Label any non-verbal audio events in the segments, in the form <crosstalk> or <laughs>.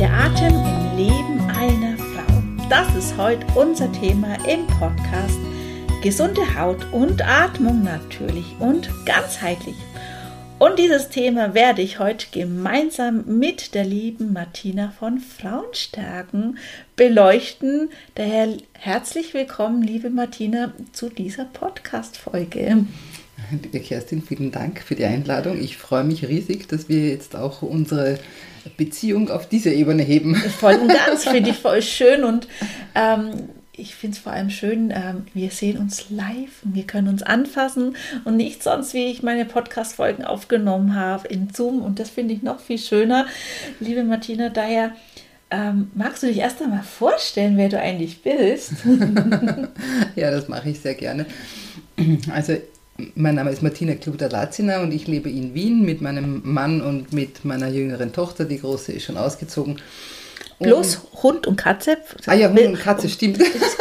Der Atem im Leben einer Frau. Das ist heute unser Thema im Podcast. Gesunde Haut und Atmung natürlich und ganzheitlich. Und dieses Thema werde ich heute gemeinsam mit der lieben Martina von Frauenstärken beleuchten. Daher herzlich willkommen, liebe Martina, zu dieser Podcast-Folge. Liebe Kerstin, vielen Dank für die Einladung. Ich freue mich riesig, dass wir jetzt auch unsere Beziehung auf diese Ebene heben. Voll und ganz, finde ich voll schön und ähm, ich finde es vor allem schön, ähm, wir sehen uns live und wir können uns anfassen und nicht sonst, wie ich meine Podcast-Folgen aufgenommen habe in Zoom und das finde ich noch viel schöner. Liebe Martina, daher ähm, magst du dich erst einmal vorstellen, wer du eigentlich bist? <laughs> ja, das mache ich sehr gerne. Also mein Name ist Martina Kluder-Lazina und ich lebe in Wien mit meinem Mann und mit meiner jüngeren Tochter. Die große ist schon ausgezogen. Bloß Hund und Katze. Ah ja, Hund und Katze, stimmt.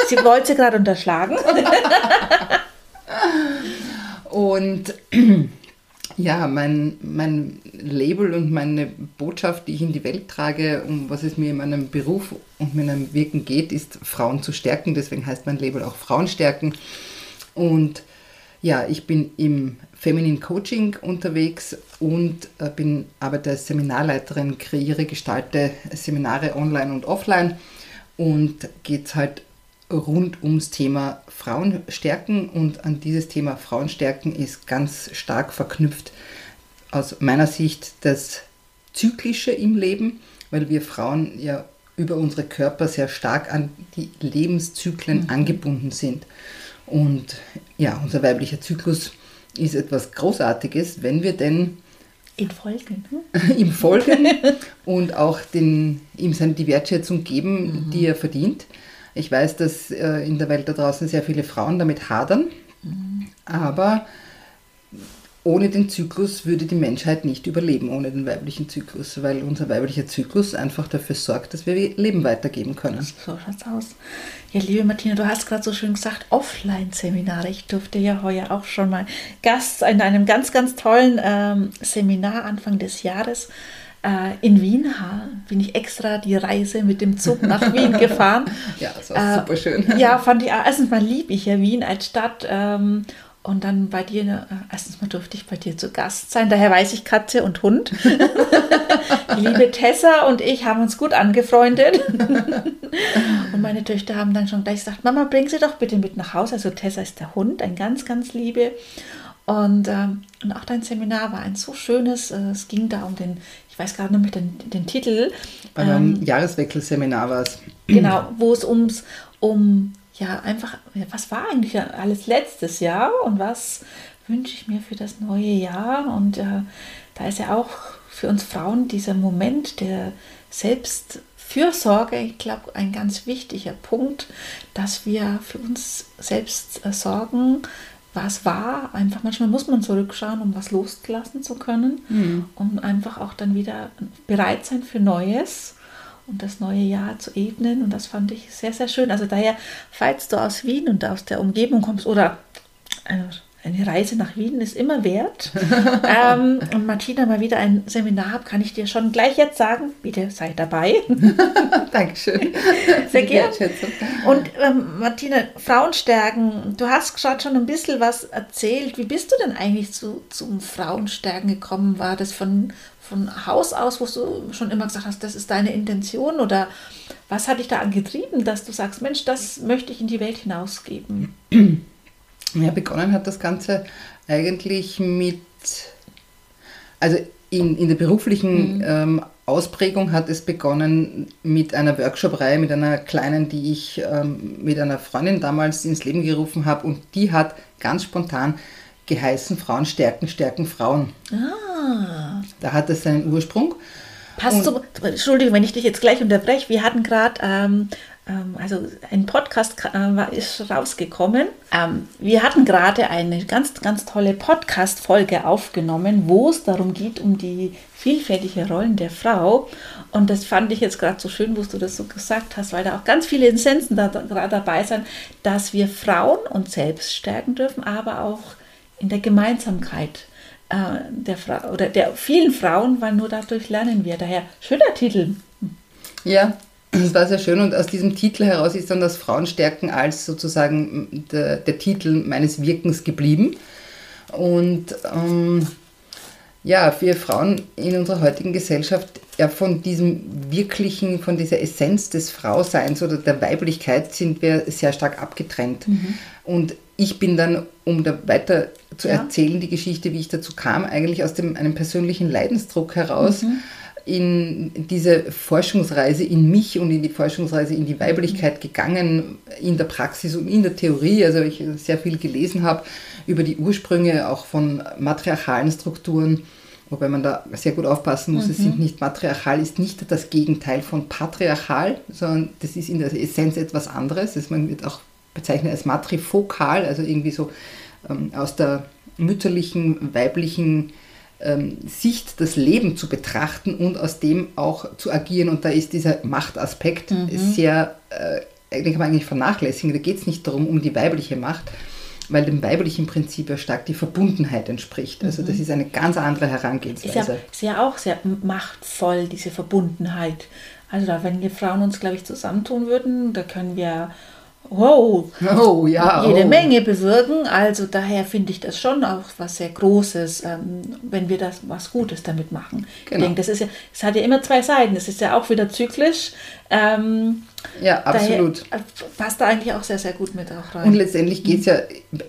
Sie wollte sie gerade unterschlagen. <laughs> und ja, mein, mein Label und meine Botschaft, die ich in die Welt trage, um was es mir in meinem Beruf und meinem Wirken geht, ist Frauen zu stärken. Deswegen heißt mein Label auch Frauen stärken. Und ja, ich bin im Feminine Coaching unterwegs und äh, bin arbeite als Seminarleiterin, kreiere, gestalte Seminare online und offline und geht halt rund ums Thema Frauenstärken und an dieses Thema Frauenstärken ist ganz stark verknüpft aus meiner Sicht das Zyklische im Leben, weil wir Frauen ja über unsere Körper sehr stark an die Lebenszyklen mhm. angebunden sind. Und ja, unser weiblicher Zyklus ist etwas Großartiges, wenn wir denn in Folgen. Hm? ihm folgen <laughs> <laughs> und auch den, ihm seine die Wertschätzung geben, mhm. die er verdient. Ich weiß, dass äh, in der Welt da draußen sehr viele Frauen damit hadern, mhm. aber ohne den Zyklus würde die Menschheit nicht überleben, ohne den weiblichen Zyklus, weil unser weiblicher Zyklus einfach dafür sorgt, dass wir Leben weitergeben können. So schaut's aus. Ja, liebe Martina, du hast gerade so schön gesagt, Offline-Seminare. Ich durfte ja heuer auch schon mal Gast in einem ganz, ganz tollen ähm, Seminar Anfang des Jahres äh, in Wien bin ich extra die Reise mit dem Zug nach Wien <laughs> gefahren. ja, das war äh, super schön. Ja, fand ich, erstens mal liebe ich ja Wien als Stadt ähm, und dann bei dir, äh, erstens mal durfte ich bei dir zu Gast sein, daher weiß ich Katze und Hund. <laughs> Die liebe Tessa und ich haben uns gut angefreundet. <laughs> Und meine Töchter haben dann schon gleich gesagt, Mama, bring sie doch bitte mit nach Hause. Also Tessa ist der Hund, ein ganz, ganz liebe. Und, ähm, und auch dein Seminar war ein so schönes, äh, es ging da um den, ich weiß gerade nicht den, den Titel. Bei einem ähm, Jahreswechselseminar war es. Genau, wo es ums, um ja, einfach, was war eigentlich alles letztes Jahr und was wünsche ich mir für das neue Jahr? Und äh, da ist ja auch für uns Frauen dieser Moment der Selbstfürsorge, ich glaube, ein ganz wichtiger Punkt, dass wir für uns selbst äh, sorgen, was war. Einfach manchmal muss man zurückschauen, um was loslassen zu können, mhm. um einfach auch dann wieder bereit sein für Neues und das neue Jahr zu ebnen. Und das fand ich sehr, sehr schön. Also daher, falls du aus Wien und aus der Umgebung kommst oder eine, eine Reise nach Wien ist immer wert <laughs> ähm, und Martina mal wieder ein Seminar hat, kann ich dir schon gleich jetzt sagen, bitte sei dabei. <laughs> Dankeschön. Sehr gerne. Und ähm, Martina, Frauenstärken, du hast gerade schon ein bisschen was erzählt. Wie bist du denn eigentlich zu, zum Frauenstärken gekommen? War das von, von Haus aus, wo du schon immer gesagt hast, das ist deine Intention oder was hat dich da angetrieben, dass du sagst, Mensch, das möchte ich in die Welt hinausgeben? Ja, begonnen hat das Ganze eigentlich mit, also in, in der beruflichen mhm. ähm, Ausprägung hat es begonnen mit einer Workshop-Reihe, mit einer kleinen, die ich ähm, mit einer Freundin damals ins Leben gerufen habe und die hat ganz spontan geheißen Frauen stärken, stärken Frauen. Ah. Da hat es seinen Ursprung. Passt so, Entschuldigung, wenn ich dich jetzt gleich unterbreche. Wir hatten gerade, ähm, ähm, also ein Podcast äh, ist rausgekommen. Ähm, wir hatten gerade eine ganz, ganz tolle Podcast-Folge aufgenommen, wo es darum geht, um die vielfältige Rollen der Frau. Und das fand ich jetzt gerade so schön, wo du das so gesagt hast, weil da auch ganz viele Essenzen da, da, dabei sind, dass wir Frauen uns selbst stärken dürfen, aber auch in der Gemeinsamkeit der Frau oder der vielen Frauen, weil nur dadurch lernen wir. Daher schöner Titel. Ja, das war sehr schön und aus diesem Titel heraus ist dann das Frauenstärken als sozusagen der, der Titel meines Wirkens geblieben. Und ähm, ja, wir Frauen in unserer heutigen Gesellschaft ja von diesem wirklichen, von dieser Essenz des Frauseins oder der Weiblichkeit sind wir sehr stark abgetrennt. Mhm. Und ich bin dann, um da weiter zu ja. erzählen, die Geschichte, wie ich dazu kam, eigentlich aus dem, einem persönlichen Leidensdruck heraus. Mhm in diese Forschungsreise in mich und in die Forschungsreise in die Weiblichkeit gegangen, in der Praxis und in der Theorie. Also ich sehr viel gelesen habe über die Ursprünge auch von matriarchalen Strukturen, wobei man da sehr gut aufpassen muss. Mhm. Es sind nicht matriarchal, ist nicht das Gegenteil von patriarchal, sondern das ist in der Essenz etwas anderes. Das man wird auch bezeichnet als matrifokal, also irgendwie so ähm, aus der mütterlichen, weiblichen ähm, Sicht das Leben zu betrachten und aus dem auch zu agieren. Und da ist dieser Machtaspekt mhm. sehr, äh, den kann man eigentlich vernachlässigen. Da geht es nicht darum, um die weibliche Macht, weil dem weiblichen Prinzip ja stark die Verbundenheit entspricht. Also das mhm. ist eine ganz andere Herangehensweise. Ist ja, ist ja auch sehr machtvoll, diese Verbundenheit. Also da, wenn wir Frauen uns, glaube ich, zusammentun würden, da können wir wow, oh, ja, jede oh. Menge bewirken. Also daher finde ich das schon auch was sehr Großes, ähm, wenn wir das was Gutes damit machen. Genau. Ich denke, das ist ja, es hat ja immer zwei Seiten. Es ist ja auch wieder zyklisch. Ähm, ja, absolut. Daher passt da eigentlich auch sehr, sehr gut mit auch rein. Und letztendlich geht es ja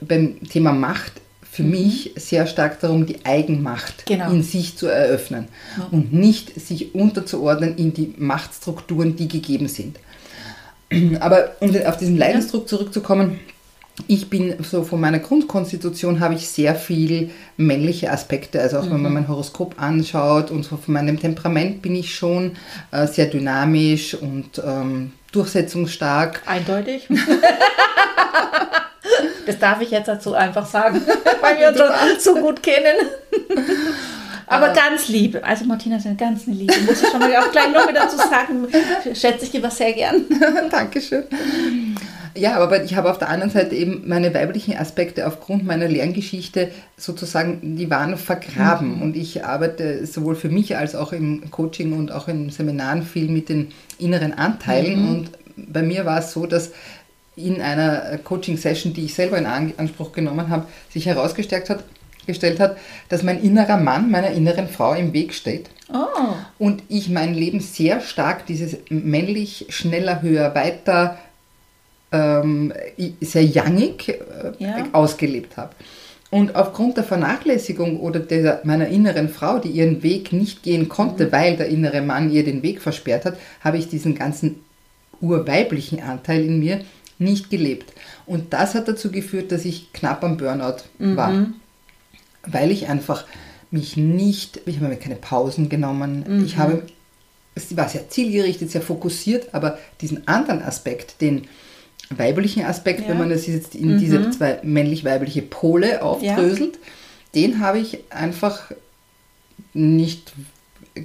beim Thema Macht für mhm. mich sehr stark darum, die Eigenmacht genau. in sich zu eröffnen ja. und nicht sich unterzuordnen in die Machtstrukturen, die gegeben sind. Aber um auf diesen Leidensdruck zurückzukommen, ich bin so von meiner Grundkonstitution habe ich sehr viel männliche Aspekte. Also auch mhm. wenn man mhm. mein Horoskop anschaut und so von meinem Temperament bin ich schon äh, sehr dynamisch und ähm, durchsetzungsstark. Eindeutig. <laughs> das darf ich jetzt dazu einfach sagen, <laughs> weil wir uns so gut kennen. Aber äh, ganz lieb. Also Martina ist eine ganz Liebe. Muss ich schon mal auch gleich noch wieder dazu sagen. Schätze ich was sehr gern. <laughs> Dankeschön. Ja, aber ich habe auf der anderen Seite eben meine weiblichen Aspekte aufgrund meiner Lerngeschichte sozusagen, die waren vergraben. Mhm. Und ich arbeite sowohl für mich als auch im Coaching und auch in Seminaren viel mit den inneren Anteilen. Mhm. Und bei mir war es so, dass in einer Coaching-Session, die ich selber in Anspruch genommen habe, sich herausgestellt hat, gestellt hat, dass mein innerer Mann meiner inneren Frau im Weg steht. Oh. Und ich mein Leben sehr stark dieses männlich, schneller, höher, weiter, ähm, sehr jangig äh, ja. ausgelebt habe. Und aufgrund der Vernachlässigung oder der, meiner inneren Frau, die ihren Weg nicht gehen konnte, mhm. weil der innere Mann ihr den Weg versperrt hat, habe ich diesen ganzen urweiblichen Anteil in mir nicht gelebt. Und das hat dazu geführt, dass ich knapp am Burnout mhm. war weil ich einfach mich nicht, ich habe mir keine Pausen genommen, mhm. ich habe, es war sehr zielgerichtet, sehr fokussiert, aber diesen anderen Aspekt, den weiblichen Aspekt, ja. wenn man das jetzt in mhm. diese zwei männlich-weibliche Pole aufdröselt, ja. den habe ich einfach nicht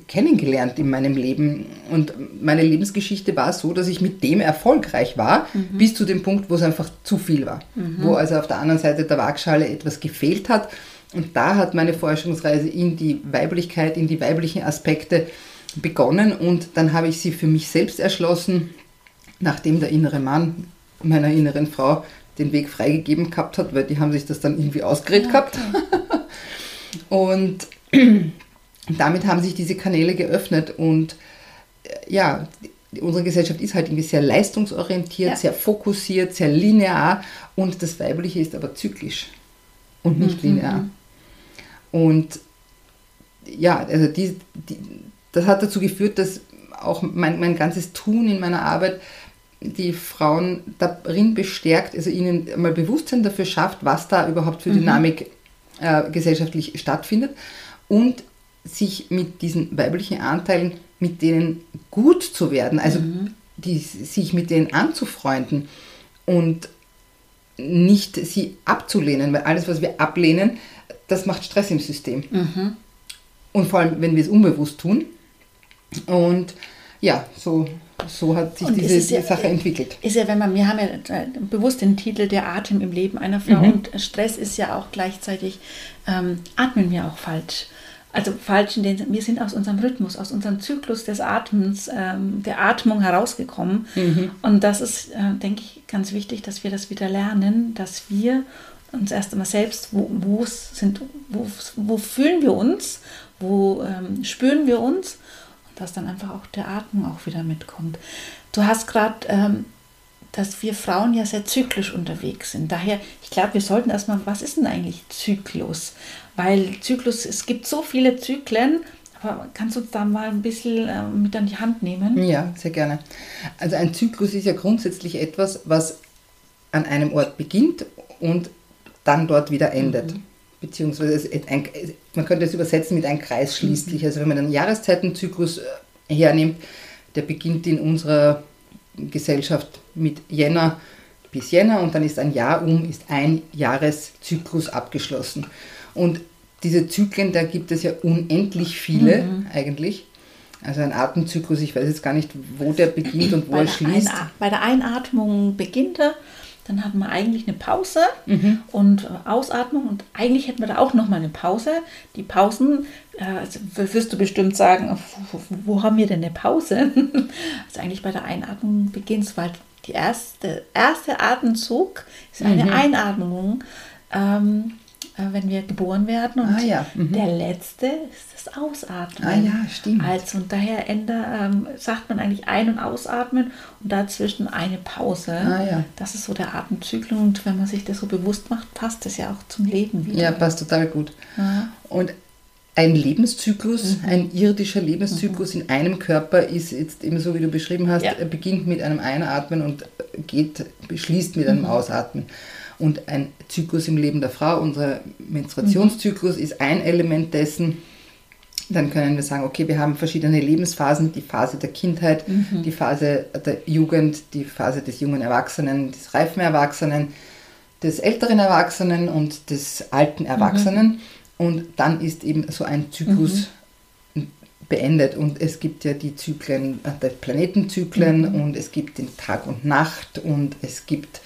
kennengelernt in meinem Leben. Und meine Lebensgeschichte war so, dass ich mit dem erfolgreich war, mhm. bis zu dem Punkt, wo es einfach zu viel war. Mhm. Wo also auf der anderen Seite der Waagschale etwas gefehlt hat und da hat meine Forschungsreise in die Weiblichkeit, in die weiblichen Aspekte begonnen und dann habe ich sie für mich selbst erschlossen, nachdem der innere Mann meiner inneren Frau den Weg freigegeben gehabt hat, weil die haben sich das dann irgendwie ausgeredet ja, gehabt. <laughs> und damit haben sich diese Kanäle geöffnet und äh, ja, unsere Gesellschaft ist halt irgendwie sehr leistungsorientiert, ja. sehr fokussiert, sehr linear und das Weibliche ist aber zyklisch und nicht mhm. linear. Und ja, also die, die, das hat dazu geführt, dass auch mein, mein ganzes Tun in meiner Arbeit die Frauen darin bestärkt, also ihnen mal Bewusstsein dafür schafft, was da überhaupt für mhm. Dynamik äh, gesellschaftlich stattfindet und sich mit diesen weiblichen Anteilen, mit denen gut zu werden, also mhm. die, sich mit denen anzufreunden und nicht sie abzulehnen, weil alles, was wir ablehnen, das macht Stress im System. Mhm. Und vor allem, wenn wir es unbewusst tun. Und ja, so, so hat sich und diese ja, Sache entwickelt. Ist ja, wenn man, wir haben ja bewusst den Titel Der Atem im Leben einer Frau mhm. und Stress ist ja auch gleichzeitig, ähm, atmen wir auch falsch. Also falsch in den, wir sind aus unserem Rhythmus, aus unserem Zyklus des Atems, ähm, der Atmung herausgekommen. Mhm. Und das ist, äh, denke ich, ganz wichtig, dass wir das wieder lernen, dass wir uns erst einmal selbst, wo, wo, sind, wo, wo fühlen wir uns, wo ähm, spüren wir uns und dass dann einfach auch der Atmung auch wieder mitkommt. Du hast gerade ähm, dass wir Frauen ja sehr zyklisch unterwegs sind. Daher, ich glaube, wir sollten erstmal, was ist denn eigentlich Zyklus? Weil Zyklus, es gibt so viele Zyklen, aber kannst du uns da mal ein bisschen äh, mit an die Hand nehmen? Ja, sehr gerne. Also ein Zyklus ist ja grundsätzlich etwas, was an einem Ort beginnt und dann dort wieder endet. Mhm. Beziehungsweise ein, man könnte es übersetzen mit einem Kreis schließlich. Mhm. Also wenn man einen Jahreszeitenzyklus äh, hernimmt, der beginnt in unserer Gesellschaft mit Jänner bis Jänner und dann ist ein Jahr um, ist ein Jahreszyklus abgeschlossen. Und diese Zyklen, da gibt es ja unendlich viele mhm. eigentlich. Also ein Atemzyklus, ich weiß jetzt gar nicht, wo der beginnt und wo bei er schließt. bei der Einatmung beginnt er, dann hat man eigentlich eine Pause mhm. und äh, Ausatmung und eigentlich hätten wir da auch nochmal eine Pause. Die Pausen, also wirst du bestimmt sagen, wo, wo, haben wir denn eine Pause? <laughs> also eigentlich bei der Einatmung beginnt es, weil die erste, erste Atemzug ist eine mhm. Einatmung. Ähm, äh, wenn wir geboren werden. Und ah, ja. mhm. der letzte ist das Ausatmen. Ah ja, stimmt. Also und daher änder, ähm, sagt man eigentlich ein- und ausatmen und dazwischen eine Pause. Ah, ja. Das ist so der Atemzyklus und wenn man sich das so bewusst macht, passt das ja auch zum Leben wieder. Ja, passt total gut. Ja. Und ein Lebenszyklus, mhm. ein irdischer Lebenszyklus mhm. in einem Körper ist jetzt eben so, wie du beschrieben hast, ja. beginnt mit einem Einatmen und geht, beschließt mit einem mhm. Ausatmen. Und ein Zyklus im Leben der Frau, unser Menstruationszyklus mhm. ist ein Element dessen. Dann können wir sagen, okay, wir haben verschiedene Lebensphasen, die Phase der Kindheit, mhm. die Phase der Jugend, die Phase des jungen Erwachsenen, des reifen Erwachsenen, des älteren Erwachsenen und des alten mhm. Erwachsenen. Und dann ist eben so ein Zyklus mhm. beendet. Und es gibt ja die Zyklen, äh, die Planetenzyklen mhm. und es gibt den Tag und Nacht und es gibt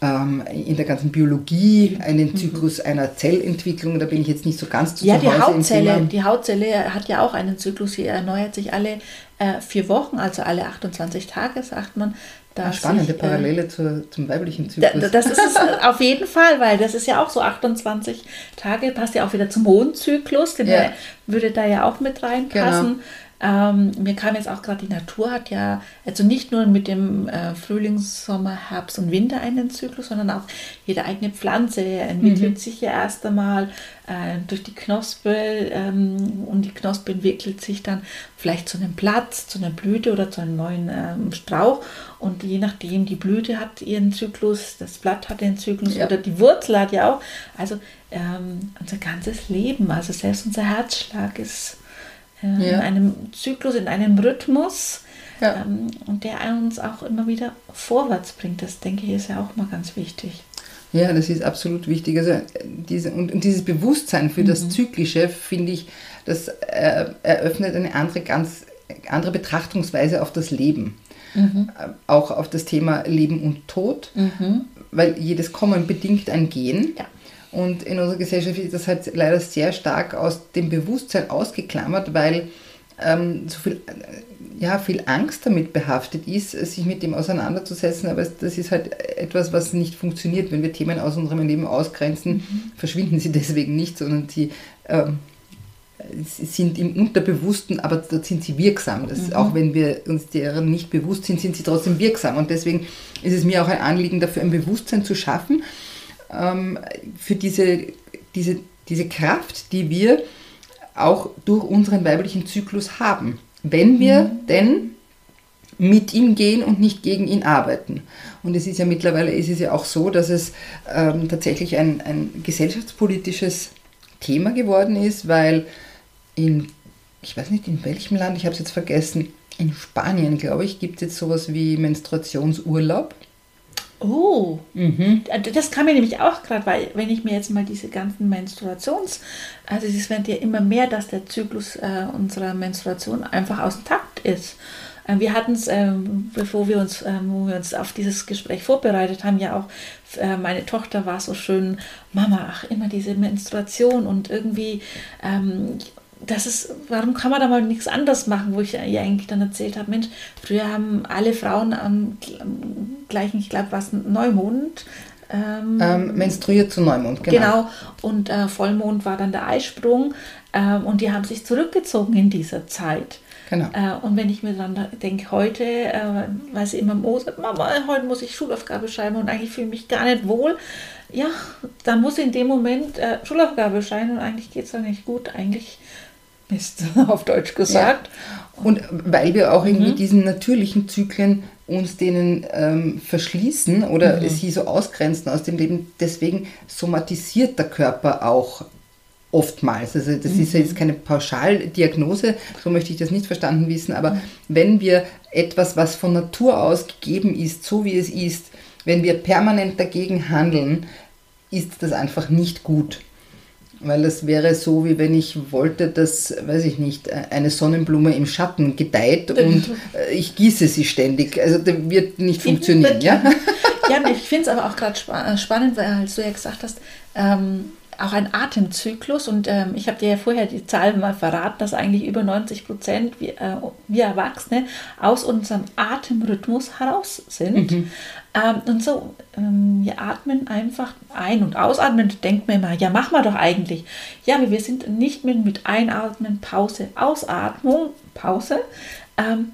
in der ganzen Biologie einen mhm. Zyklus einer Zellentwicklung. Da bin ich jetzt nicht so ganz zu Ja, die Hautzelle, die Hautzelle hat ja auch einen Zyklus, sie erneuert sich alle äh, vier Wochen, also alle 28 Tage, sagt man. Eine spannende ich, äh, Parallele äh, zur, zum weiblichen Zyklus. Da, das ist es auf jeden Fall, weil das ist ja auch so 28 Tage, passt ja auch wieder zum Mondzyklus, den ja. würde da ja auch mit reinpassen. Genau. Ähm, mir kam jetzt auch gerade, die Natur hat ja, also nicht nur mit dem äh, Frühling, Sommer, Herbst und Winter einen Zyklus, sondern auch jede eigene Pflanze entwickelt mhm. sich ja erst einmal äh, durch die Knospe ähm, und die Knospe entwickelt sich dann vielleicht zu einem Platz, zu einer Blüte oder zu einem neuen ähm, Strauch und je nachdem, die Blüte hat ihren Zyklus, das Blatt hat den Zyklus ja. oder die Wurzel hat ja auch, also ähm, unser ganzes Leben, also selbst unser Herzschlag ist ja. in einem Zyklus, in einem Rhythmus. Ja. Ähm, und der uns auch immer wieder vorwärts bringt. Das denke ich ist ja auch mal ganz wichtig. Ja, das ist absolut wichtig. Also diese, und, und dieses Bewusstsein für mhm. das Zyklische, finde ich, das äh, eröffnet eine andere, ganz andere Betrachtungsweise auf das Leben. Mhm. Äh, auch auf das Thema Leben und Tod, mhm. weil jedes Kommen bedingt ein Gehen. Ja. Und in unserer Gesellschaft ist das halt leider sehr stark aus dem Bewusstsein ausgeklammert, weil ähm, so viel, äh, ja, viel Angst damit behaftet ist, sich mit dem auseinanderzusetzen. Aber das ist halt etwas, was nicht funktioniert. Wenn wir Themen aus unserem Leben ausgrenzen, mhm. verschwinden sie <laughs> deswegen nicht, sondern sie, ähm, sind im Unterbewussten, aber dort sind sie wirksam. Das, mhm. Auch wenn wir uns deren nicht bewusst sind, sind sie trotzdem wirksam. Und deswegen ist es mir auch ein Anliegen, dafür ein Bewusstsein zu schaffen ähm, für diese, diese, diese Kraft, die wir auch durch unseren weiblichen Zyklus haben, wenn wir mhm. denn mit ihm gehen und nicht gegen ihn arbeiten. Und es ist ja mittlerweile ist es ja auch so, dass es ähm, tatsächlich ein, ein gesellschaftspolitisches Thema geworden ist, weil in, ich weiß nicht in welchem Land, ich habe es jetzt vergessen, in Spanien, glaube ich, gibt es jetzt sowas wie Menstruationsurlaub. Oh, mhm. das kam mir nämlich auch gerade, weil wenn ich mir jetzt mal diese ganzen Menstruations, also es wird ja immer mehr, dass der Zyklus äh, unserer Menstruation einfach aus dem Takt ist. Äh, wir hatten es, ähm, bevor wir uns, ähm, wo wir uns auf dieses Gespräch vorbereitet haben, ja auch, äh, meine Tochter war so schön, Mama, ach, immer diese Menstruation und irgendwie, ähm, das ist, warum kann man da mal nichts anderes machen, wo ich ihr eigentlich dann erzählt habe, Mensch, früher haben alle Frauen am, gleichen, ich glaube, was Neumond. Ähm, ähm, menstruiert zu Neumond, genau. Genau, und äh, Vollmond war dann der Eisprung ähm, und die haben sich zurückgezogen in dieser Zeit. Genau. Äh, und wenn ich mir dann denke, heute, äh, weil sie immer Mo sagt, Mama, heute muss ich Schulaufgabe schreiben und eigentlich fühle ich mich gar nicht wohl, ja, dann muss ich in dem Moment äh, Schulaufgabe schreiben und eigentlich geht es dann nicht gut. Eigentlich Mist, <laughs> auf Deutsch gesagt. Ja. Und weil wir auch irgendwie mhm. diesen natürlichen Zyklen uns denen ähm, verschließen oder mhm. sie so ausgrenzen aus dem Leben, deswegen somatisiert der Körper auch oftmals. Also das mhm. ist jetzt keine Pauschaldiagnose, so möchte ich das nicht verstanden wissen, aber mhm. wenn wir etwas, was von Natur aus gegeben ist, so wie es ist, wenn wir permanent dagegen handeln, ist das einfach nicht gut. Weil das wäre so, wie wenn ich wollte, dass, weiß ich nicht, eine Sonnenblume im Schatten gedeiht <laughs> und äh, ich gieße sie ständig. Also das wird nicht funktionieren, <laughs> ja? Ja, ich finde es aber auch gerade spannend, weil du ja gesagt hast, ähm, auch ein Atemzyklus und ähm, ich habe dir ja vorher die Zahl mal verraten, dass eigentlich über 90 Prozent wir, äh, wir Erwachsene aus unserem Atemrhythmus heraus sind. Mhm. Ähm, und so, ähm, wir atmen einfach ein- und ausatmen. Denkt man immer, ja, machen wir doch eigentlich. Ja, aber wir sind nicht mit, mit Einatmen, Pause, Ausatmung, Pause,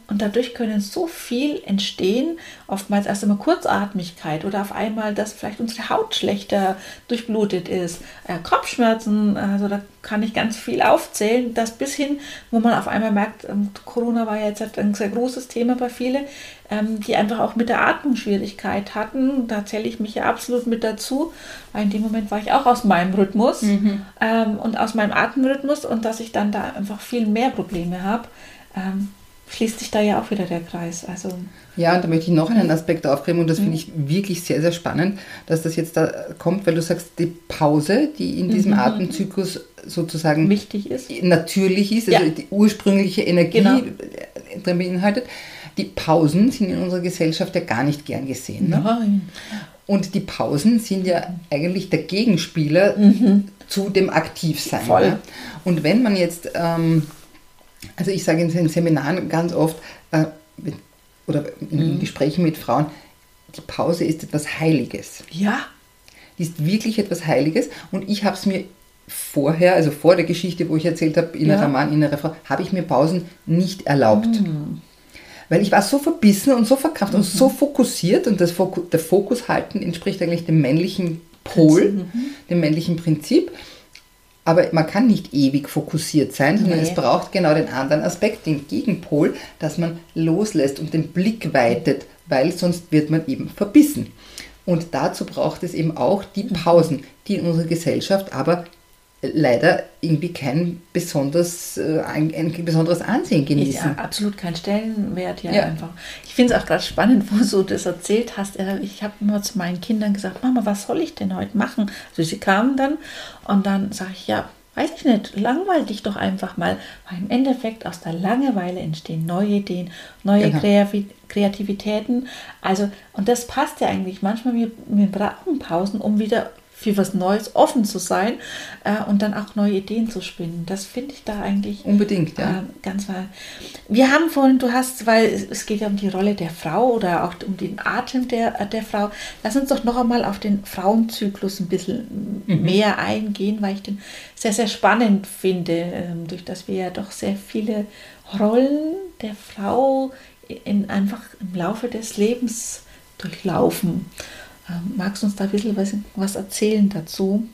und dadurch können so viel entstehen, oftmals erst einmal Kurzatmigkeit oder auf einmal, dass vielleicht unsere Haut schlechter durchblutet ist, äh, Kopfschmerzen, also da kann ich ganz viel aufzählen, das bis hin, wo man auf einmal merkt, ähm, Corona war ja jetzt ein sehr großes Thema bei vielen, ähm, die einfach auch mit der Atmung Schwierigkeit hatten. Da zähle ich mich ja absolut mit dazu, weil in dem Moment war ich auch aus meinem Rhythmus mhm. und aus meinem Atemrhythmus und dass ich dann da einfach viel mehr Probleme habe schließt sich da ja auch wieder der Kreis. Also ja, und da möchte ich noch einen Aspekt aufgreifen und das finde ich wirklich sehr, sehr spannend, dass das jetzt da kommt, weil du sagst, die Pause, die in diesem mhm. Atemzyklus sozusagen wichtig ist, natürlich ist, also ja. die ursprüngliche Energie genau. drin beinhaltet. Die Pausen sind in unserer Gesellschaft ja gar nicht gern gesehen. Ne? Nein. Und die Pausen sind ja eigentlich der Gegenspieler mhm. zu dem Aktivsein. Voll. Ne? Und wenn man jetzt ähm, also ich sage in den Seminaren ganz oft äh, oder in mhm. Gesprächen mit Frauen, die Pause ist etwas Heiliges. Ja. Die ist wirklich etwas Heiliges und ich habe es mir vorher, also vor der Geschichte, wo ich erzählt habe, innerer ja. Mann, innere Frau, habe ich mir Pausen nicht erlaubt. Mhm. Weil ich war so verbissen und so verkrampft mhm. und so fokussiert und das Fokus, der Fokus halten entspricht eigentlich dem männlichen Pol, mhm. dem männlichen Prinzip. Aber man kann nicht ewig fokussiert sein, sondern nee. es braucht genau den anderen Aspekt, den Gegenpol, dass man loslässt und den Blick weitet, weil sonst wird man eben verbissen. Und dazu braucht es eben auch die Pausen, die in unserer Gesellschaft aber leider irgendwie kein besonders, äh, ein, ein, besonderes Ansehen genießen. Ja absolut kein Stellenwert, ja, ja. einfach. Ich finde es auch gerade spannend, wo du das erzählt hast. Ich habe immer zu meinen Kindern gesagt, Mama, was soll ich denn heute machen? Also sie kamen dann und dann sage ich, ja, weiß ich nicht, langweil dich doch einfach mal, weil im Endeffekt aus der Langeweile entstehen neue Ideen, neue genau. Kreativitäten. Also, und das passt ja eigentlich. Manchmal, wir, wir brauchen Pausen, um wieder für was Neues offen zu sein äh, und dann auch neue Ideen zu spinnen. Das finde ich da eigentlich unbedingt, ja. Äh, ganz wahr. Wir haben vorhin, du hast, weil es geht ja um die Rolle der Frau oder auch um den Atem der, äh, der Frau. Lass uns doch noch einmal auf den Frauenzyklus ein bisschen mhm. mehr eingehen, weil ich den sehr, sehr spannend finde, ähm, durch das wir ja doch sehr viele Rollen der Frau in, einfach im Laufe des Lebens durchlaufen. Ähm, magst du uns da ein bisschen was, was erzählen dazu?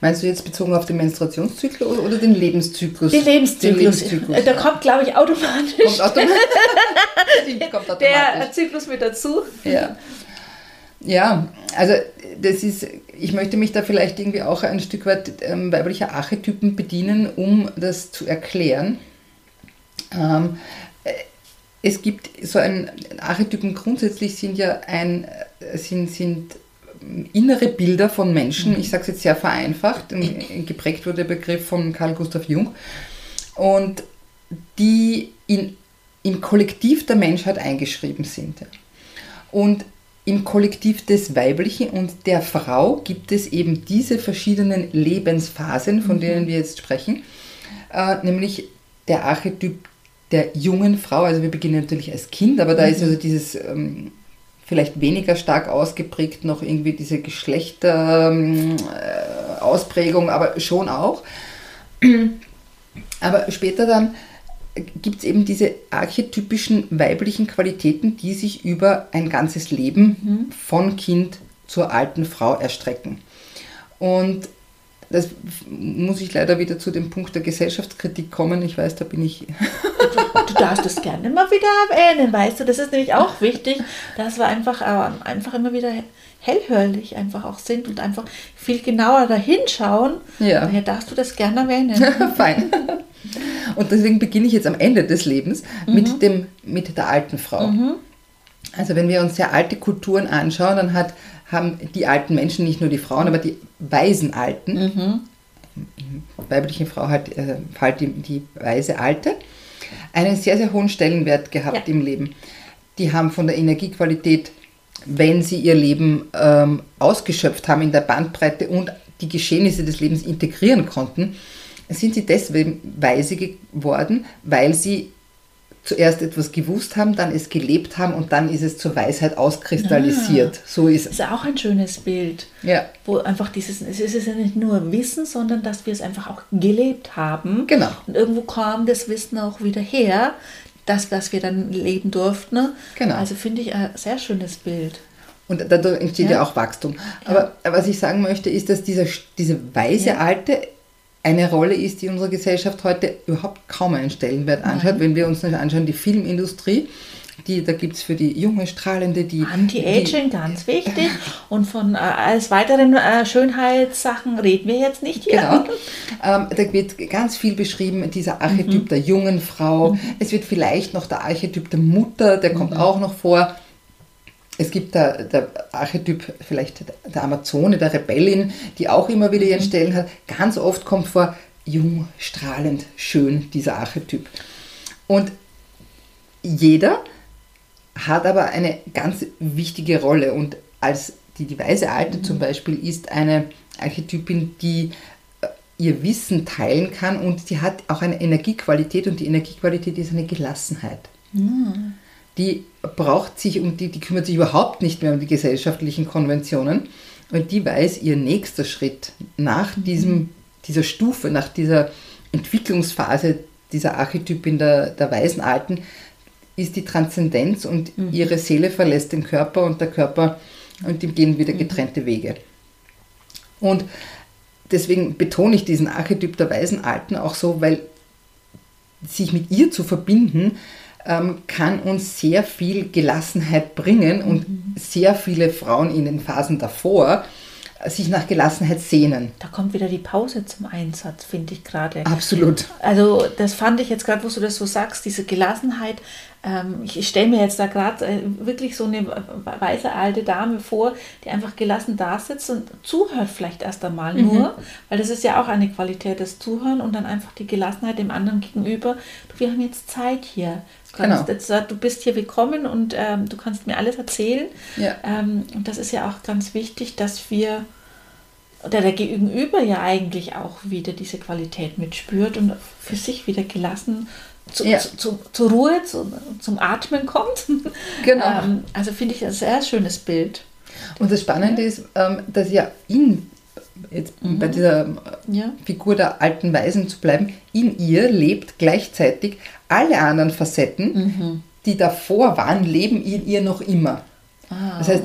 Meinst du jetzt bezogen auf den Menstruationszyklus oder den Lebenszyklus? Den Lebenszyklus. Den Lebenszyklus. Da kommt, glaube ich, automatisch. Kommt automatisch. <laughs> kommt automatisch. Der Zyklus mit dazu. Ja. Ja, also das ist, ich möchte mich da vielleicht irgendwie auch ein Stück weit ähm, weiblicher Archetypen bedienen, um das zu erklären. Ähm, es gibt so ein Archetypen grundsätzlich sind ja ein sind, sind innere Bilder von Menschen, mhm. ich sage es jetzt sehr vereinfacht, geprägt wurde der Begriff von Carl Gustav Jung, und die in, im Kollektiv der Menschheit eingeschrieben sind. Und im Kollektiv des Weiblichen und der Frau gibt es eben diese verschiedenen Lebensphasen, von mhm. denen wir jetzt sprechen. äh, nämlich der Archetyp der jungen Frau. Also wir beginnen natürlich als Kind, aber da mhm. ist also dieses ähm, vielleicht weniger stark ausgeprägt noch irgendwie diese Geschlechterausprägung, ähm, äh, aber schon auch. Aber später dann gibt es eben diese archetypischen weiblichen Qualitäten, die sich über ein ganzes Leben mhm. von Kind zur alten Frau erstrecken. Und das muss ich leider wieder zu dem Punkt der Gesellschaftskritik kommen. Ich weiß, da bin ich. du, du darfst das gerne immer wieder erwähnen, weißt du. Das ist nämlich auch wichtig, dass wir einfach, äh, einfach immer wieder hellhörlich einfach auch sind und einfach viel genauer dahinschauen. Ja. Daher darfst du das gerne erwähnen. <laughs> Fein. Und deswegen beginne ich jetzt am Ende des Lebens mhm. mit, dem, mit der alten Frau. Mhm. Also wenn wir uns sehr alte Kulturen anschauen, dann hat, haben die alten Menschen, nicht nur die Frauen, aber die weisen Alten, mhm. weibliche Frau hat äh, halt die, die weise Alte, einen sehr, sehr hohen Stellenwert gehabt ja. im Leben. Die haben von der Energiequalität, wenn sie ihr Leben ähm, ausgeschöpft haben in der Bandbreite und die Geschehnisse des Lebens integrieren konnten, sind sie deswegen weise geworden, weil sie zuerst etwas gewusst haben, dann es gelebt haben und dann ist es zur Weisheit auskristallisiert. Ah, so ist es. Ist auch ein schönes Bild. Ja. Wo einfach dieses, es ist ja nicht nur Wissen, sondern dass wir es einfach auch gelebt haben. Genau. Und irgendwo kam das Wissen auch wieder her, das, was wir dann leben durften. Genau. Also finde ich ein sehr schönes Bild. Und dadurch entsteht ja, ja auch Wachstum. Aber ja. was ich sagen möchte, ist, dass dieser, diese weise ja. Alte eine Rolle ist, die unsere Gesellschaft heute überhaupt kaum einen Stellenwert anschaut. Nein. Wenn wir uns anschauen, die Filmindustrie, die, da gibt es für die junge, strahlende, die... Anti-Aging, ganz wichtig. Und von äh, als weiteren äh, Schönheitssachen reden wir jetzt nicht hier. Genau. Ähm, da wird ganz viel beschrieben, dieser Archetyp mhm. der jungen Frau. Mhm. Es wird vielleicht noch der Archetyp der Mutter, der kommt mhm. auch noch vor es gibt da der Archetyp vielleicht der Amazone, der Rebellin, die auch immer wieder ihren mhm. Stellen hat. Ganz oft kommt vor, jung, strahlend, schön, dieser Archetyp. Und jeder hat aber eine ganz wichtige Rolle und als die, die weise Alte mhm. zum Beispiel ist eine Archetypin, die äh, ihr Wissen teilen kann und die hat auch eine Energiequalität und die Energiequalität ist eine Gelassenheit. Mhm die braucht sich um die, die kümmert sich überhaupt nicht mehr um die gesellschaftlichen Konventionen und die weiß, ihr nächster Schritt nach diesem, dieser Stufe, nach dieser Entwicklungsphase dieser Archetypin der, der weisen Alten, ist die Transzendenz und mhm. ihre Seele verlässt den Körper und der Körper und die gehen wieder mhm. getrennte Wege. Und deswegen betone ich diesen Archetyp der weisen Alten auch so, weil sich mit ihr zu verbinden, ähm, kann uns sehr viel Gelassenheit bringen und mhm. sehr viele Frauen in den Phasen davor äh, sich nach Gelassenheit sehnen. Da kommt wieder die Pause zum Einsatz, finde ich gerade. Absolut. Also das fand ich jetzt gerade, wo du das so sagst, diese Gelassenheit. Ähm, ich stelle mir jetzt da gerade äh, wirklich so eine weiße alte Dame vor, die einfach gelassen da sitzt und zuhört vielleicht erst einmal mhm. nur, weil das ist ja auch eine Qualität des Zuhören und dann einfach die Gelassenheit dem anderen gegenüber. Du, wir haben jetzt Zeit hier kannst genau. jetzt, du bist hier willkommen und ähm, du kannst mir alles erzählen. Ja. Ähm, und das ist ja auch ganz wichtig, dass wir oder der Gegenüber ja eigentlich auch wieder diese Qualität mitspürt und für sich wieder gelassen zu, ja. zu, zu, zur Ruhe, zu, zum Atmen kommt. Genau. ähm, also finde ich ein sehr schönes Bild. Und das Spannende ist, ähm, dass ja in jetzt mhm. bei dieser ja. Figur der alten Weisen zu bleiben, in ihr lebt gleichzeitig alle anderen Facetten, mhm. die davor waren, leben in ihr noch immer. Ah. Das heißt,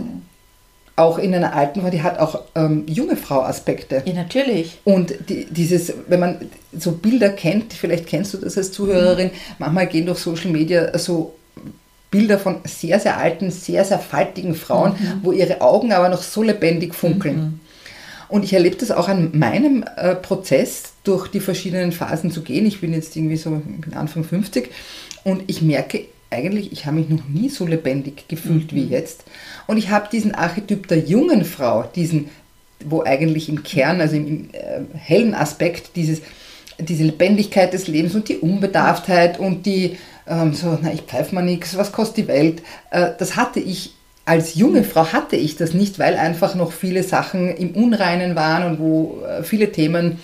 auch in einer alten Frau, die hat auch ähm, junge Frau-Aspekte. Ja, natürlich. Und die, dieses, wenn man so Bilder kennt, vielleicht kennst du das als Zuhörerin, mhm. manchmal gehen durch Social Media so Bilder von sehr, sehr alten, sehr, sehr faltigen Frauen, mhm. wo ihre Augen aber noch so lebendig funkeln. Mhm. Und ich erlebe das auch an meinem äh, Prozess, durch die verschiedenen Phasen zu gehen. Ich bin jetzt irgendwie so Anfang 50 und ich merke eigentlich, ich habe mich noch nie so lebendig gefühlt mhm. wie jetzt. Und ich habe diesen Archetyp der jungen Frau, diesen, wo eigentlich im Kern, also im, im äh, hellen Aspekt, dieses, diese Lebendigkeit des Lebens und die Unbedarftheit und die, ähm, so, na, ich pfeife mal nichts, was kostet die Welt, äh, das hatte ich als junge Frau hatte ich das nicht, weil einfach noch viele Sachen im Unreinen waren und wo äh, viele Themen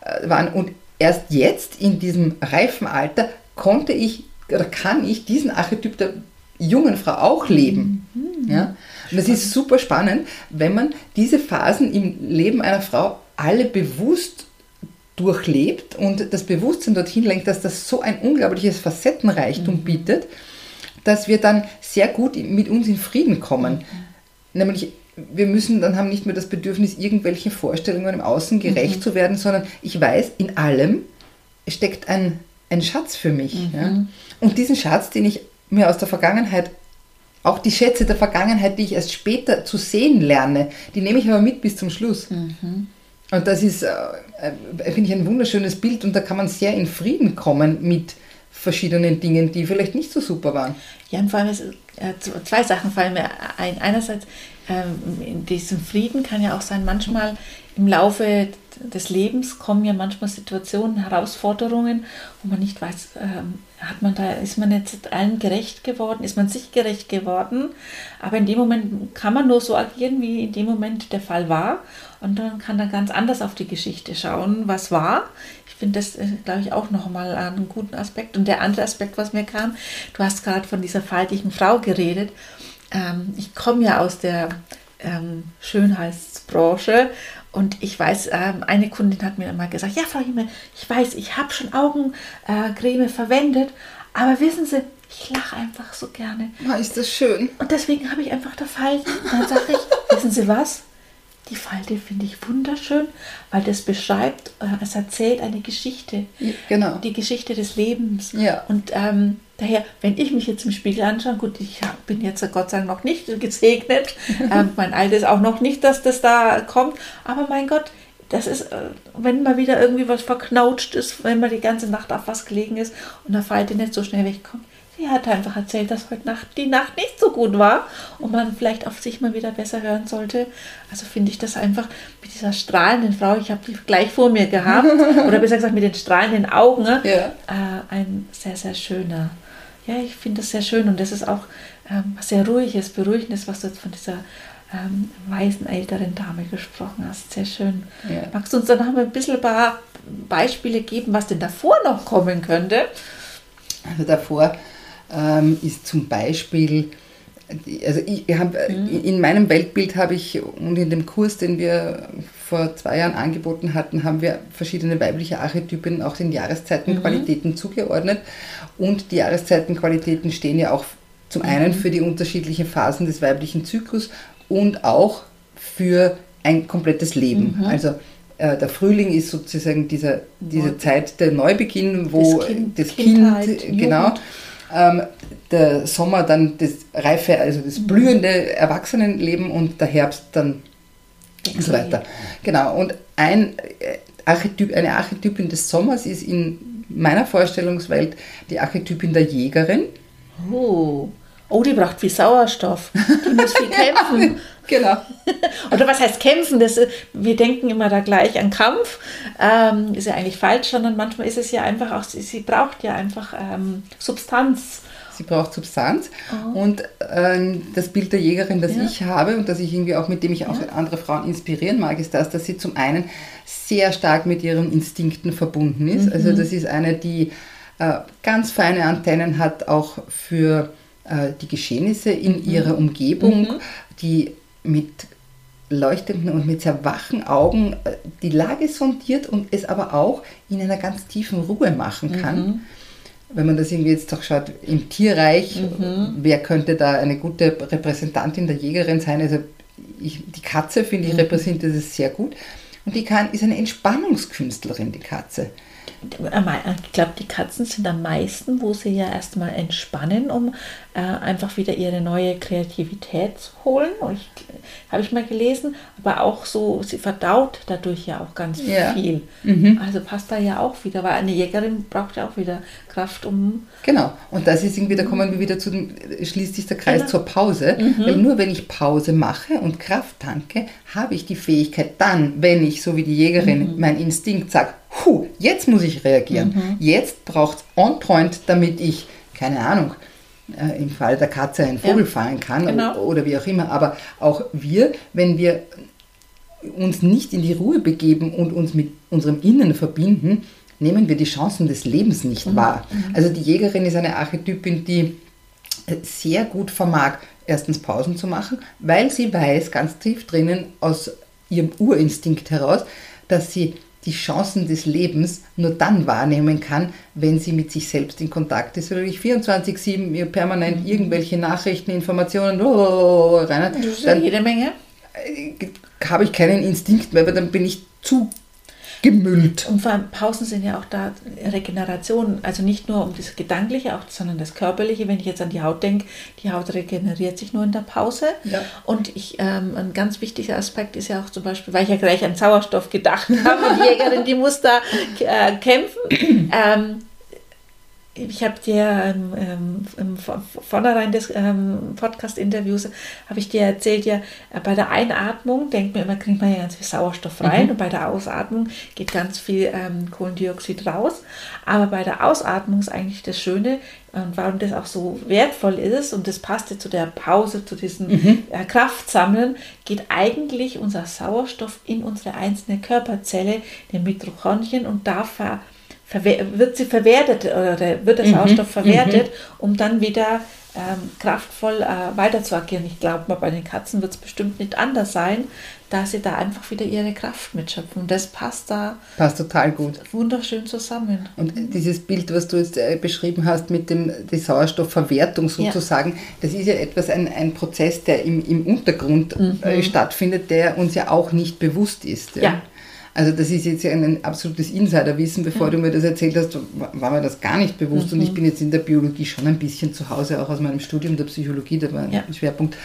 äh, waren. Und erst jetzt in diesem reifen Alter konnte ich oder kann ich diesen Archetyp der jungen Frau auch leben. Mhm. Ja? Und das ist super spannend, wenn man diese Phasen im Leben einer Frau alle bewusst durchlebt und das Bewusstsein dorthin lenkt, dass das so ein unglaubliches Facettenreichtum mhm. bietet, dass wir dann sehr gut mit uns in Frieden kommen. Mhm. Nämlich wir müssen dann haben nicht mehr das Bedürfnis, irgendwelchen Vorstellungen im Außen gerecht mhm. zu werden, sondern ich weiß, in allem steckt ein, ein Schatz für mich. Mhm. Ja? Und diesen Schatz, den ich mir aus der Vergangenheit, auch die Schätze der Vergangenheit, die ich erst später zu sehen lerne, die nehme ich aber mit bis zum Schluss. Mhm. Und das ist, äh, äh finde ich, ein wunderschönes Bild und da kann man sehr in Frieden kommen mit verschiedenen Dingen, die vielleicht nicht so super waren. Ja, und vor allem ist, äh, zwei Sachen fallen mir ein. Einerseits, ähm, in diesem Frieden kann ja auch sein, manchmal im Laufe des Lebens kommen ja manchmal Situationen, Herausforderungen, wo man nicht weiß, ähm, hat man da, ist man jetzt allen gerecht geworden, ist man sich gerecht geworden, aber in dem Moment kann man nur so agieren, wie in dem Moment der Fall war und dann kann man ganz anders auf die Geschichte schauen, was war. Ich finde das, äh, glaube ich, auch nochmal einen guten Aspekt. Und der andere Aspekt, was mir kam, du hast gerade von dieser faltigen Frau geredet. Ähm, ich komme ja aus der ähm, Schönheitsbranche und ich weiß, ähm, eine Kundin hat mir mal gesagt, ja, Frau Himmel, ich weiß, ich habe schon Augencreme äh, verwendet, aber wissen Sie, ich lache einfach so gerne. Oh, ist das schön. Und deswegen habe ich einfach da Falten. Dann sage ich, <laughs> wissen Sie was? Die Falte finde ich wunderschön, weil das beschreibt, äh, es erzählt eine Geschichte. Genau. Die Geschichte des Lebens. Ja. Und ähm, daher, wenn ich mich jetzt im Spiegel anschaue, gut, ich bin jetzt Gott sei Dank noch nicht <laughs> gesegnet, <laughs> ähm, mein Alter ist auch noch nicht, dass das da kommt, aber mein Gott, das ist, äh, wenn mal wieder irgendwie was verknautscht ist, wenn man die ganze Nacht auf was gelegen ist und der Falte nicht so schnell wegkommt, Sie hat einfach erzählt, dass heute Nacht die Nacht nicht so gut war und man vielleicht auf sich mal wieder besser hören sollte. Also finde ich das einfach mit dieser strahlenden Frau, ich habe die gleich vor mir gehabt, <laughs> oder besser gesagt mit den strahlenden Augen, ne? ja. äh, ein sehr, sehr schöner. Ja, ich finde das sehr schön und das ist auch ähm, was sehr ruhiges, beruhigendes, was du jetzt von dieser ähm, weisen älteren Dame gesprochen hast. Sehr schön. Ja. Magst du uns dann noch ein bisschen ein paar Beispiele geben, was denn davor noch kommen könnte? Also davor ähm, ist zum Beispiel, also ich hab, mhm. in meinem Weltbild habe ich und in dem Kurs, den wir vor zwei Jahren angeboten hatten, haben wir verschiedene weibliche Archetypen auch den Jahreszeitenqualitäten mhm. zugeordnet. Und die Jahreszeitenqualitäten stehen ja auch zum einen mhm. für die unterschiedlichen Phasen des weiblichen Zyklus und auch für ein komplettes Leben. Mhm. Also äh, der Frühling ist sozusagen dieser, diese Zeit der Neubeginn, wo das Kind, das kind genau, Jugend. Ähm, der Sommer dann das reife, also das blühende Erwachsenenleben und der Herbst dann und so weiter. Genau. Und ein äh, Archetyp, eine Archetypin des Sommers ist in meiner Vorstellungswelt die Archetypin der Jägerin. Oh. Oh, die braucht viel Sauerstoff. Die muss viel <laughs> kämpfen. genau. <laughs> Oder was heißt kämpfen? Das, wir denken immer da gleich an Kampf. Ähm, ist ja eigentlich falsch, sondern manchmal ist es ja einfach auch, sie, sie braucht ja einfach ähm, Substanz. Sie braucht Substanz. Oh. Und ähm, das Bild der Jägerin, das ja. ich habe und das ich irgendwie auch, mit dem ich auch ja. andere Frauen inspirieren mag, ist das, dass sie zum einen sehr stark mit ihren Instinkten verbunden ist. Mhm. Also das ist eine, die äh, ganz feine Antennen hat, auch für äh, die Geschehnisse in mhm. ihrer Umgebung, mhm. die mit leuchtenden und mit sehr wachen Augen äh, die Lage sondiert und es aber auch in einer ganz tiefen Ruhe machen kann. Mhm. Wenn man das irgendwie jetzt auch schaut, im Tierreich, mhm. wer könnte da eine gute Repräsentantin der Jägerin sein? Also ich, die Katze, finde ich, mhm. repräsentiert das sehr gut. Und die kann, ist eine Entspannungskünstlerin, die Katze. Ich glaube, die Katzen sind am meisten, wo sie ja erstmal entspannen, um äh, einfach wieder ihre neue Kreativität zu holen. Habe ich mal gelesen, aber auch so, sie verdaut dadurch ja auch ganz ja. viel. Mhm. Also passt da ja auch wieder, weil eine Jägerin braucht ja auch wieder Kraft, um. Genau, und das ist irgendwie, da kommen wir wieder zu dem, schließt sich der Kreis genau. zur Pause. Mhm. Weil nur wenn ich Pause mache und Kraft tanke, habe ich die Fähigkeit dann, wenn ich so wie die Jägerin mhm. mein Instinkt sagt, Puh, jetzt muss ich reagieren. Mhm. Jetzt braucht es on point, damit ich, keine Ahnung, äh, im Fall der Katze einen Vogel ja. fangen kann genau. oder, oder wie auch immer. Aber auch wir, wenn wir uns nicht in die Ruhe begeben und uns mit unserem Innen verbinden, nehmen wir die Chancen des Lebens nicht mhm. wahr. Also die Jägerin ist eine Archetypin, die sehr gut vermag, erstens Pausen zu machen, weil sie weiß, ganz tief drinnen aus ihrem Urinstinkt heraus, dass sie die Chancen des Lebens nur dann wahrnehmen kann, wenn sie mit sich selbst in Kontakt ist. Wenn ich 24-7 ihr permanent mhm. irgendwelche Nachrichten, Informationen rein, das ist ja jede Menge. Äh, habe ich keinen Instinkt mehr, weil dann bin ich zu gemüllt. Und vor allem Pausen sind ja auch da Regeneration, also nicht nur um das Gedankliche, auch, sondern das Körperliche. Wenn ich jetzt an die Haut denke, die Haut regeneriert sich nur in der Pause. Ja. Und ich, ähm, ein ganz wichtiger Aspekt ist ja auch zum Beispiel, weil ich ja gleich an Sauerstoff gedacht <laughs> habe, die Jägerin, die muss da äh, kämpfen. <clears throat> Ähm, ich habe dir ähm, im Vornherein des ähm, Podcast-Interviews habe ich dir erzählt, ja, bei der Einatmung denkt man immer, kriegt man ja ganz viel Sauerstoff rein mhm. und bei der Ausatmung geht ganz viel ähm, Kohlendioxid raus. Aber bei der Ausatmung ist eigentlich das Schöne und warum das auch so wertvoll ist und das passte zu der Pause, zu diesem mhm. äh, Kraftsammeln, geht eigentlich unser Sauerstoff in unsere einzelne Körperzelle, den Mitochondrien und da ver wird sie verwertet oder wird der mhm. Sauerstoff mhm. verwertet, um dann wieder ähm, kraftvoll äh, weiter zu agieren. Ich glaube mal, bei den Katzen wird es bestimmt nicht anders sein, da sie da einfach wieder ihre Kraft mitschöpfen. Und das passt da passt total gut. Wunderschön zusammen. Und dieses Bild, was du jetzt äh, beschrieben hast mit dem die Sauerstoffverwertung sozusagen, ja. das ist ja etwas, ein, ein Prozess, der im, im Untergrund mhm. äh, stattfindet, der uns ja auch nicht bewusst ist. Ja. ja. Also das ist jetzt ein absolutes Insiderwissen. Bevor ja. du mir das erzählt hast, war mir das gar nicht bewusst. Mhm. Und ich bin jetzt in der Biologie schon ein bisschen zu Hause, auch aus meinem Studium der Psychologie, da war ja. ein Schwerpunkt.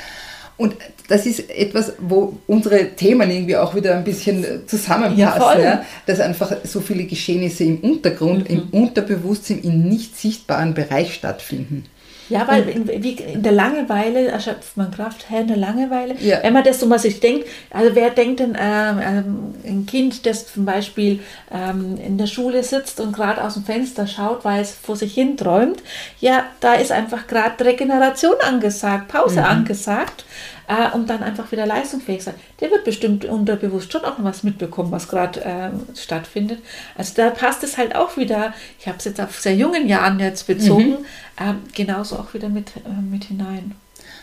Und das ist etwas, wo unsere Themen irgendwie auch wieder ein bisschen zusammenpassen, ja, ja, dass einfach so viele Geschehnisse im Untergrund, mhm. im Unterbewusstsein, im nicht sichtbaren Bereich stattfinden. Ja, weil in, in der Langeweile erschöpft man Kraft, in der Langeweile. Ja. Wenn man das so mal sich denkt, also wer denkt denn ähm, ähm, ein Kind, das zum Beispiel ähm, in der Schule sitzt und gerade aus dem Fenster schaut, weil es vor sich hin träumt, ja, da ist einfach gerade Regeneration angesagt, Pause mhm. angesagt äh, um dann einfach wieder leistungsfähig sein. Der wird bestimmt unterbewusst schon auch noch was mitbekommen, was gerade äh, stattfindet. Also da passt es halt auch wieder, ich habe es jetzt auf sehr jungen Jahren jetzt bezogen, mhm. äh, genauso auch wieder mit, äh, mit hinein.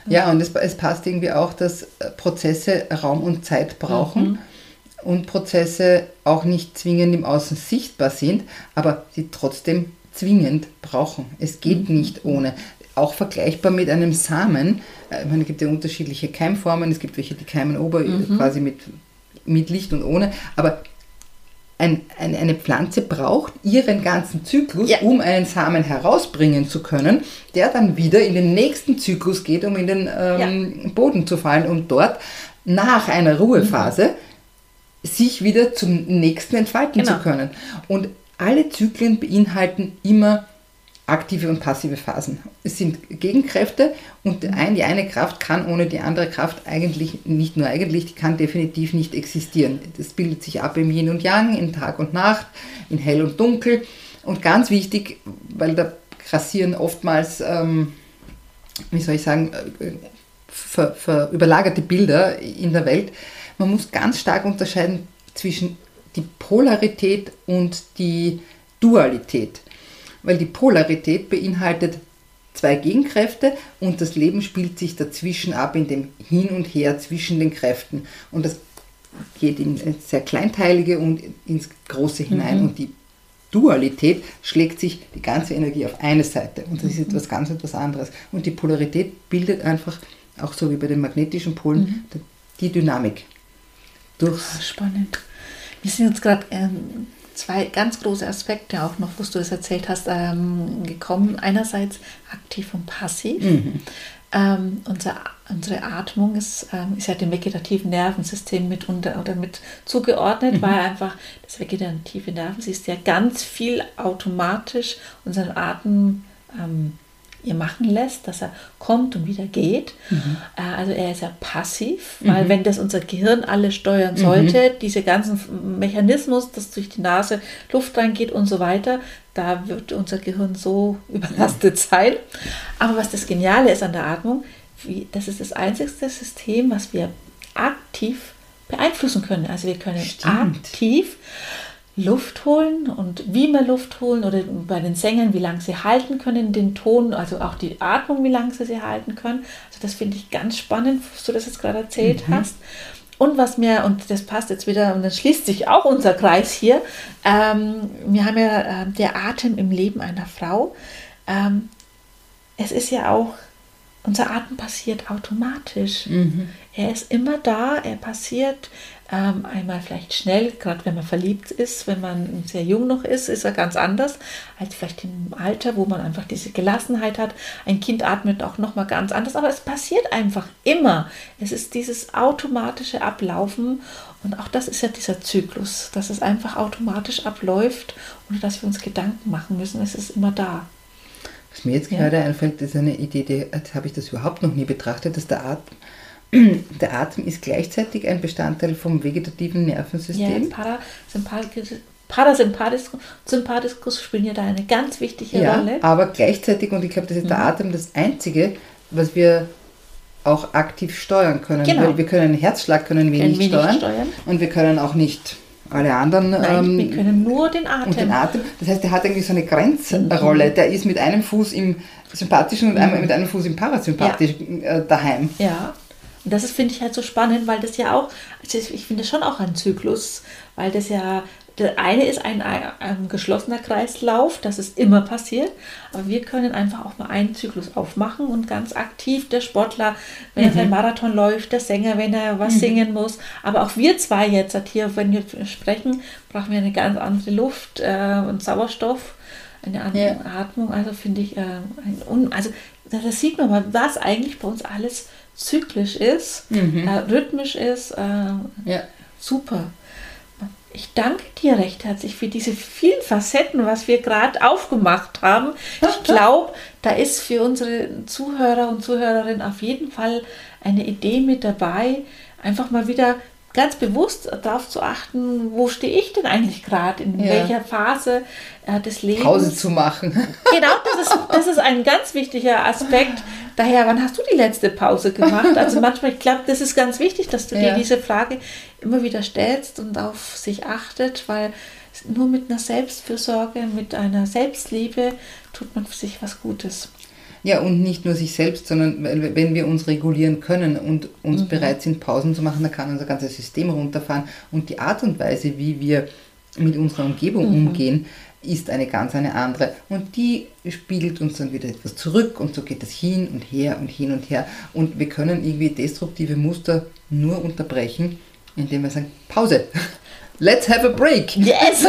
Ja, und es, es, passt irgendwie auch, dass Prozesse Raum und Zeit brauchen. Mhm und Prozesse auch nicht zwingend im Außen sichtbar sind, aber sie trotzdem zwingend brauchen. Es geht mhm. nicht ohne auch vergleichbar mit einem Samen. Äh, ich meine, es gibt ja unterschiedliche Keimformen, es gibt welche, die keimen ober, mhm. quasi mit, mit Licht und ohne, aber ein, ein, eine Pflanze braucht ihren ganzen Zyklus, ja. um einen Samen herausbringen zu können, der dann wieder in den nächsten Zyklus geht, um in den ähm, ja. Boden zu fallen und dort nach einer Ruhephase mhm. sich wieder zum nächsten entfalten genau. zu können. Und alle Zyklen beinhalten immer aktive und passive Phasen. Es sind Gegenkräfte und die eine Kraft kann ohne die andere Kraft eigentlich, nicht nur eigentlich, die kann definitiv nicht existieren. Das bildet sich ab im Yin und Yang, in Tag und Nacht, in Hell und Dunkel. Und ganz wichtig, weil da grassieren oftmals, ähm, wie soll ich sagen, äh, ver, ver, überlagerte Bilder in der Welt. Man muss ganz stark unterscheiden zwischen die Polarität und die Dualität weil die Polarität beinhaltet zwei Gegenkräfte und das Leben spielt sich dazwischen ab in dem Hin und Her zwischen den Kräften. Und das geht in sehr kleinteilige und ins Große hinein. Mhm. Und die Dualität schlägt sich die ganze Energie auf eine Seite. Und das ist mhm. etwas ganz etwas anderes. Und die Polarität bildet einfach, auch so wie bei den magnetischen Polen, mhm. die Dynamik. Durchs ah, Spannend. Wir sind jetzt gerade ähm, zwei ganz große Aspekte auch noch, wo du es erzählt hast, ähm, gekommen. Einerseits aktiv und passiv. Mhm. Ähm, unser, unsere Atmung ist, ähm, ist ja dem vegetativen Nervensystem mit unter oder mit zugeordnet, mhm. weil einfach das vegetative Nervensystem ja ganz viel automatisch unseren Atem ähm, ihr machen lässt, dass er kommt und wieder geht. Mhm. Äh, also er ist ja passiv, weil mhm. wenn das unser Gehirn alles steuern sollte, mhm. diese ganzen Mechanismus, dass durch die Nase Luft reingeht und so weiter, da wird unser Gehirn so <laughs> überlastet sein. Aber was das Geniale ist an der Atmung, wie, das ist das einzigste System, was wir aktiv beeinflussen können. Also wir können Stimmt. aktiv Luft holen und wie wir Luft holen oder bei den Sängern, wie lange sie halten können, den Ton, also auch die Atmung, wie lange sie sie halten können. Also das finde ich ganz spannend, was du das jetzt gerade erzählt mhm. hast. Und was mir, und das passt jetzt wieder, und dann schließt sich auch unser Kreis hier, ähm, wir haben ja äh, der Atem im Leben einer Frau. Ähm, es ist ja auch, unser Atem passiert automatisch. Mhm. Er ist immer da, er passiert ähm, einmal vielleicht schnell, gerade wenn man verliebt ist, wenn man sehr jung noch ist, ist er ganz anders als vielleicht im Alter, wo man einfach diese Gelassenheit hat. Ein Kind atmet auch noch mal ganz anders, aber es passiert einfach immer. Es ist dieses automatische Ablaufen und auch das ist ja dieser Zyklus, dass es einfach automatisch abläuft, ohne dass wir uns Gedanken machen müssen. Es ist immer da. Was mir jetzt gerade einfällt, ist eine Idee, die habe ich das überhaupt noch nie betrachtet, dass der Atem der Atem ist gleichzeitig ein Bestandteil vom vegetativen Nervensystem. Ja, Parasympathikus Sympathikus spielen ja da eine ganz wichtige ja, Rolle. Aber gleichzeitig, und ich glaube, das ist mhm. der Atem das Einzige, was wir auch aktiv steuern können. Genau. Weil wir können den Herzschlag können wir, nicht, steuern, steuern, und wir können auch nicht alle anderen. Nein, ähm, wir können nur den Atem. den Atem. Das heißt, der hat eigentlich so eine Grenzrolle. Mhm. Der ist mit einem Fuß im sympathischen und mhm. mit einem Fuß im parasympathischen ja. Äh, daheim. Ja. Und das finde ich halt so spannend, weil das ja auch, also ich finde schon auch ein Zyklus, weil das ja, der eine ist ein, ein, geschlossener Kreislauf, das ist immer passiert, aber wir können einfach auch mal einen Zyklus aufmachen und ganz aktiv der Sportler, wenn er mhm. seinen Marathon läuft, der Sänger, wenn er was mhm. singen muss, aber auch wir zwei jetzt hier, wenn wir sprechen, brauchen wir eine ganz andere Luft äh, und Sauerstoff eine andere ja. Atmung. Also finde ich, äh, also da sieht man mal, was eigentlich bei uns alles zyklisch ist, mhm. äh, rhythmisch ist. Äh, ja. Super. Ich danke dir recht herzlich für diese vielen Facetten, was wir gerade aufgemacht haben. Ich glaube, da ist für unsere Zuhörer und Zuhörerinnen auf jeden Fall eine Idee mit dabei, einfach mal wieder ganz bewusst darauf zu achten, wo stehe ich denn eigentlich gerade, in ja. welcher Phase äh, des Lebens. Pause zu machen. <laughs> Genau, das ist, das ist ein ganz wichtiger Aspekt. Daher, wann hast du die letzte Pause gemacht? Also manchmal, ich glaube, das ist ganz wichtig, dass du ja. dir diese Frage immer wieder stellst und auf sich achtet, weil nur mit einer Selbstfürsorge, mit einer Selbstliebe tut man für sich was Gutes. Ja, und nicht nur sich selbst, sondern wenn wir uns regulieren können und uns mhm. bereit sind, Pausen zu machen, dann kann unser ganzes System runterfahren. Und die Art und Weise, wie wir mit unserer Umgebung mhm. umgehen, ist eine ganz eine andere. Und die spiegelt uns dann wieder etwas zurück und so geht es hin und her und hin und her. Und wir können irgendwie destruktive Muster nur unterbrechen, indem wir sagen, Pause. Let's have a break. Yes!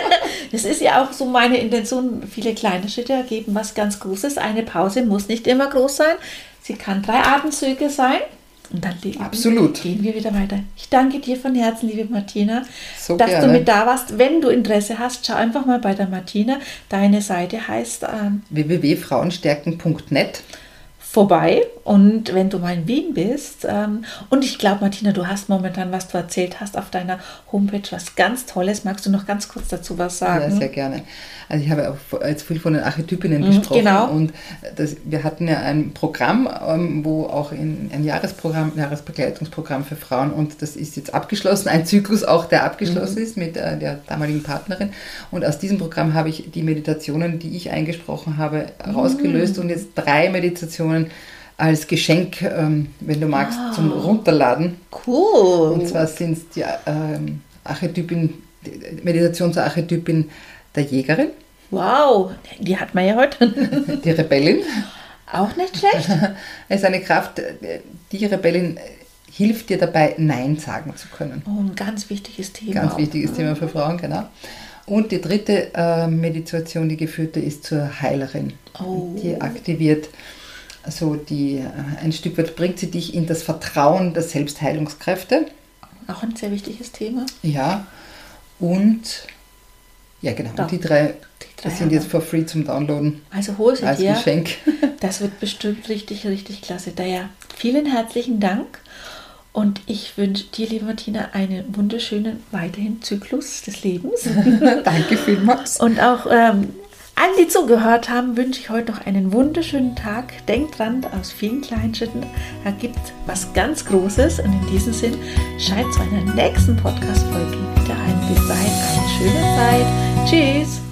<laughs> das ist ja auch so meine Intention. Viele kleine Schritte ergeben was ganz Großes. Eine Pause muss nicht immer groß sein. Sie kann drei Atemzüge sein. Und dann Absolut. gehen wir wieder weiter. Ich danke dir von Herzen, liebe Martina, so dass gerne. du mit da warst. Wenn du Interesse hast, schau einfach mal bei der Martina. Deine Seite heißt ähm, www.frauenstärken.net vorbei. Und wenn du mal in Wien bist, ähm, und ich glaube, Martina, du hast momentan, was du erzählt hast, auf deiner Homepage was ganz Tolles. Magst du noch ganz kurz dazu was sagen? Ja, sehr gerne. Also ich habe auch jetzt viel von den Archetypinnen mhm, gesprochen. Genau. Und das, wir hatten ja ein Programm, ähm, wo auch in, ein Jahresprogramm, Jahresbegleitungsprogramm für Frauen und das ist jetzt abgeschlossen, ein Zyklus auch, der abgeschlossen mhm. ist mit äh, der damaligen Partnerin. Und aus diesem Programm habe ich die Meditationen, die ich eingesprochen habe, mhm. rausgelöst und jetzt drei Meditationen als Geschenk, ähm, wenn du magst, wow. zum Runterladen. Cool. Und zwar sind es die ähm, Archetypin, Meditation zur Archetypin der Jägerin. Wow, die hat man ja heute. <laughs> die Rebellin. Auch nicht schlecht. <laughs> Es ist eine Kraft, die Rebellin hilft dir dabei, Nein sagen zu können. Oh, ein ganz wichtiges Thema. Ganz wichtiges. Thema für Frauen, genau. Und die dritte äh, Meditation, die geführte ist zur Heilerin. Oh. Die aktiviert so die, äh, ein Stück weit bringt sie dich in das Vertrauen der Selbstheilungskräfte. Auch ein sehr wichtiges Thema. Ja. Und ja, genau. Da. Und die drei, die drei sind jetzt for free zum Downloaden. Also hol sie als dir. Geschenk. <laughs> Das wird bestimmt richtig, richtig klasse. Daher vielen herzlichen Dank. Und ich wünsche dir, liebe Martina, einen wunderschönen weiterhin Zyklus des Lebens. <laughs> Danke vielmals. Und auch ähm, allen, die zugehört haben, wünsche ich heute noch einen wunderschönen Tag. Denkt dran, aus vielen kleinen Schritten ergibt was ganz Großes. Und in diesem Sinn, schaltet zu einer nächsten Podcast-Folge wieder ein. Bis dahin eine schöne Zeit. Tschüss.